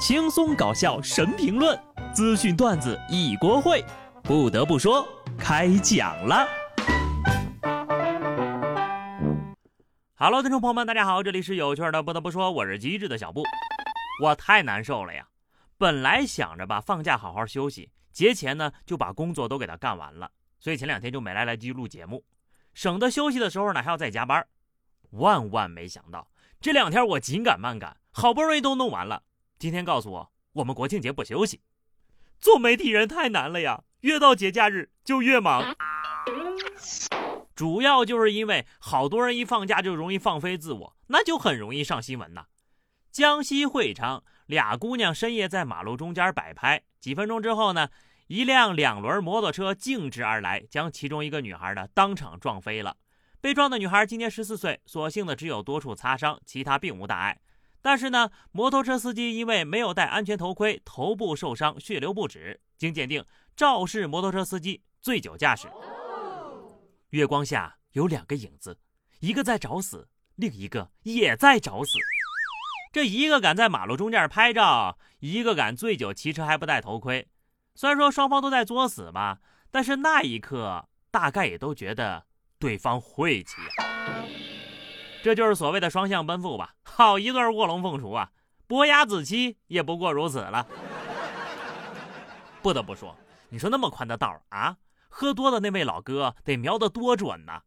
轻松搞笑神评论，资讯段子一锅烩。不得不说，开讲了。Hello，听众朋友们，大家好，这里是有趣的。不得不说，我是机智的小布。我太难受了呀！本来想着吧，放假好好休息，节前呢就把工作都给他干完了，所以前两天就没来得及录节目，省得休息的时候呢还要再加班。万万没想到，这两天我紧赶慢赶，好不容易都弄完了。今天告诉我，我们国庆节不休息。做媒体人太难了呀，越到节假日就越忙。主要就是因为好多人一放假就容易放飞自我，那就很容易上新闻呐。江西会昌俩姑娘深夜在马路中间摆拍，几分钟之后呢，一辆两轮摩托车径直而来，将其中一个女孩呢当场撞飞了。被撞的女孩今年十四岁，所幸的只有多处擦伤，其他并无大碍。但是呢，摩托车司机因为没有戴安全头盔，头部受伤，血流不止。经鉴定，肇事摩托车司机醉酒驾驶。月光下有两个影子，一个在找死，另一个也在找死。这一个敢在马路中间拍照，一个敢醉酒骑车还不戴头盔。虽然说双方都在作死吧，但是那一刻大概也都觉得对方晦气。这就是所谓的双向奔赴吧，好一对卧龙凤雏啊！伯牙子期也不过如此了。不得不说，你说那么宽的道啊，喝多的那位老哥得瞄得多准呐！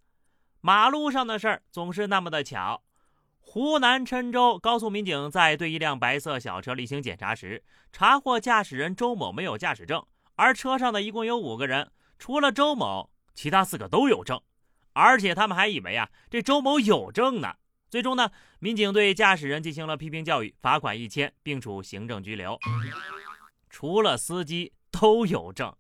马路上的事儿总是那么的巧。湖南郴州高速民警在对一辆白色小车例行检查时，查获驾驶人周某没有驾驶证，而车上的一共有五个人，除了周某，其他四个都有证。而且他们还以为啊，这周某有证呢。最终呢，民警对驾驶人进行了批评教育，罚款一千，并处行政拘留。除了司机都有证，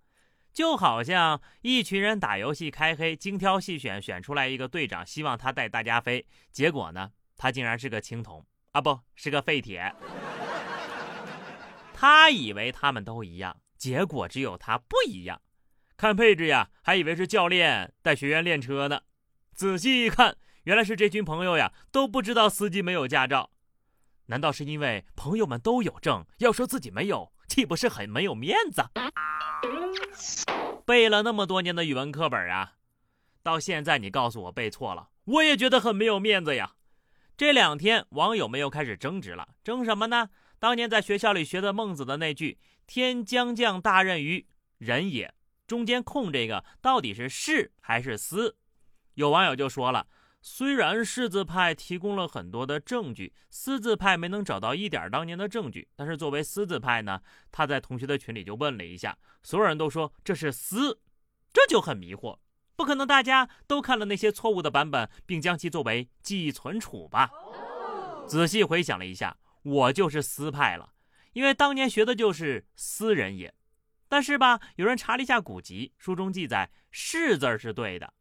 就好像一群人打游戏开黑，精挑细选选出来一个队长，希望他带大家飞。结果呢，他竟然是个青铜啊，不是个废铁。他以为他们都一样，结果只有他不一样。看配置呀，还以为是教练带学员练车呢。仔细一看，原来是这群朋友呀都不知道司机没有驾照。难道是因为朋友们都有证，要说自己没有，岂不是很没有面子？背了那么多年的语文课本啊，到现在你告诉我背错了，我也觉得很没有面子呀。这两天网友们又开始争执了，争什么呢？当年在学校里学的孟子的那句“天将降大任于人也”。中间空这个到底是是还是思？有网友就说了，虽然是字派提供了很多的证据，私字派没能找到一点当年的证据。但是作为私字派呢，他在同学的群里就问了一下，所有人都说这是私，这就很迷惑。不可能大家都看了那些错误的版本，并将其作为记忆存储吧？仔细回想了一下，我就是私派了，因为当年学的就是私人也。但是吧，有人查了一下古籍，书中记载“是”字是对的。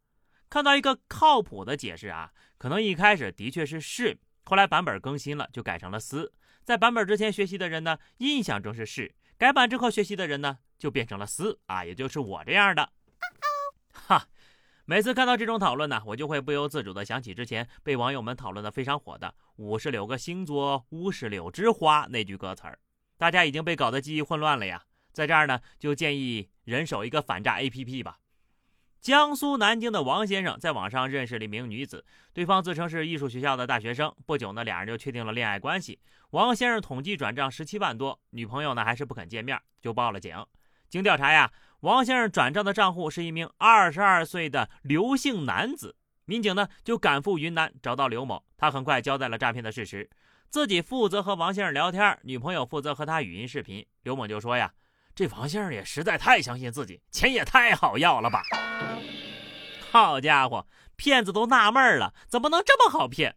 看到一个靠谱的解释啊，可能一开始的确是“是”，后来版本更新了，就改成了“思”。在版本之前学习的人呢，印象中是“是”；改版之后学习的人呢，就变成了“思”啊，也就是我这样的。哈，每次看到这种讨论呢，我就会不由自主的想起之前被网友们讨论的非常火的“五十六个星座，五十六枝花”那句歌词儿，大家已经被搞得记忆混乱了呀。在这儿呢，就建议人手一个反诈 APP 吧。江苏南京的王先生在网上认识了一名女子，对方自称是艺术学校的大学生。不久呢，两人就确定了恋爱关系。王先生统计转账十七万多，女朋友呢还是不肯见面，就报了警。经调查呀，王先生转账的账户是一名二十二岁的刘姓男子。民警呢就赶赴云南找到刘某，他很快交代了诈骗的事实，自己负责和王先生聊天，女朋友负责和他语音视频。刘某就说呀。这王先生也实在太相信自己，钱也太好要了吧！好家伙，骗子都纳闷了，怎么能这么好骗？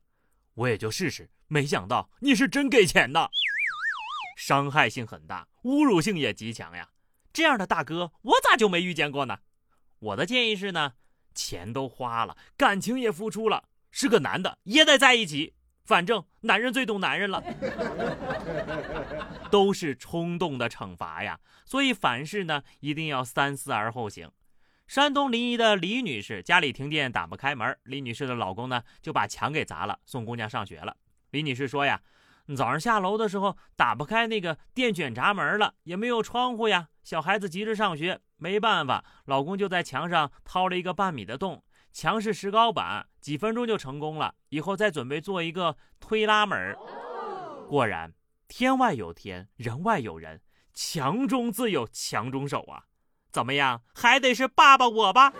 我也就试试，没想到你是真给钱的，伤害性很大，侮辱性也极强呀！这样的大哥，我咋就没遇见过呢？我的建议是呢，钱都花了，感情也付出了，是个男的也得在一起。反正男人最懂男人了，都是冲动的惩罚呀，所以凡事呢一定要三思而后行。山东临沂的李女士家里停电打不开门，李女士的老公呢就把墙给砸了，送姑娘上学了。李女士说呀，早上下楼的时候打不开那个电卷闸门了，也没有窗户呀。小孩子急着上学，没办法，老公就在墙上掏了一个半米的洞，墙是石膏板，几分钟就成功了。以后再准备做一个推拉门。果然，天外有天，人外有人，强中自有强中手啊！怎么样，还得是爸爸我吧？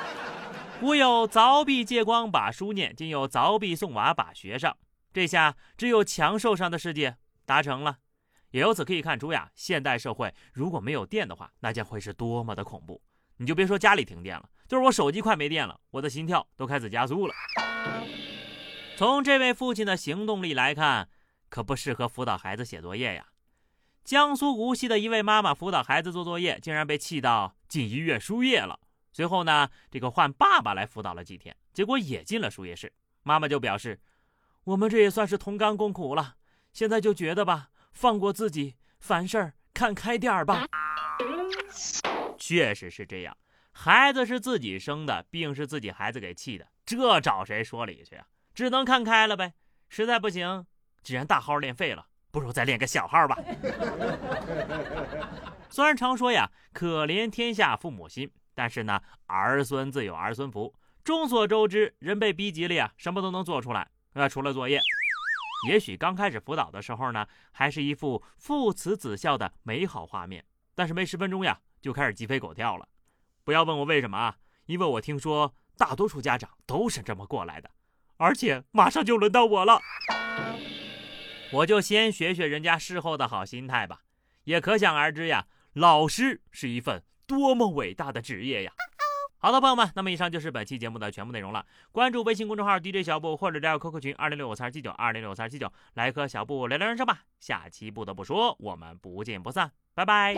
古有凿壁借光把书念，今有凿壁送瓦把学上。这下只有强受伤的世界达成了，也由此可以看出呀，现代社会如果没有电的话，那将会是多么的恐怖。你就别说家里停电了，就是我手机快没电了，我的心跳都开始加速了。从这位父亲的行动力来看，可不适合辅导孩子写作业呀。江苏无锡的一位妈妈辅导孩子做作业，竟然被气到进医院输液了。随后呢，这个换爸爸来辅导了几天，结果也进了输液室。妈妈就表示。我们这也算是同甘共苦了，现在就觉得吧，放过自己，凡事看开点儿吧。确实是这样，孩子是自己生的，病是自己孩子给气的，这找谁说理去啊？只能看开了呗。实在不行，既然大号练废了，不如再练个小号吧。虽然常说呀，可怜天下父母心，但是呢，儿孙自有儿孙福。众所周知，人被逼急了呀，什么都能做出来。那除了作业，也许刚开始辅导的时候呢，还是一副父慈子孝的美好画面。但是没十分钟呀，就开始鸡飞狗跳了。不要问我为什么啊，因为我听说大多数家长都是这么过来的。而且马上就轮到我了，我就先学学人家事后的好心态吧。也可想而知呀，老师是一份多么伟大的职业呀。好的，朋友们，那么以上就是本期节目的全部内容了。关注微信公众号 DJ 小布，或者加入 QQ 群二零六五三二七九二零六五三七九，来和小布聊聊人生吧。下期不得不说，我们不见不散，拜拜。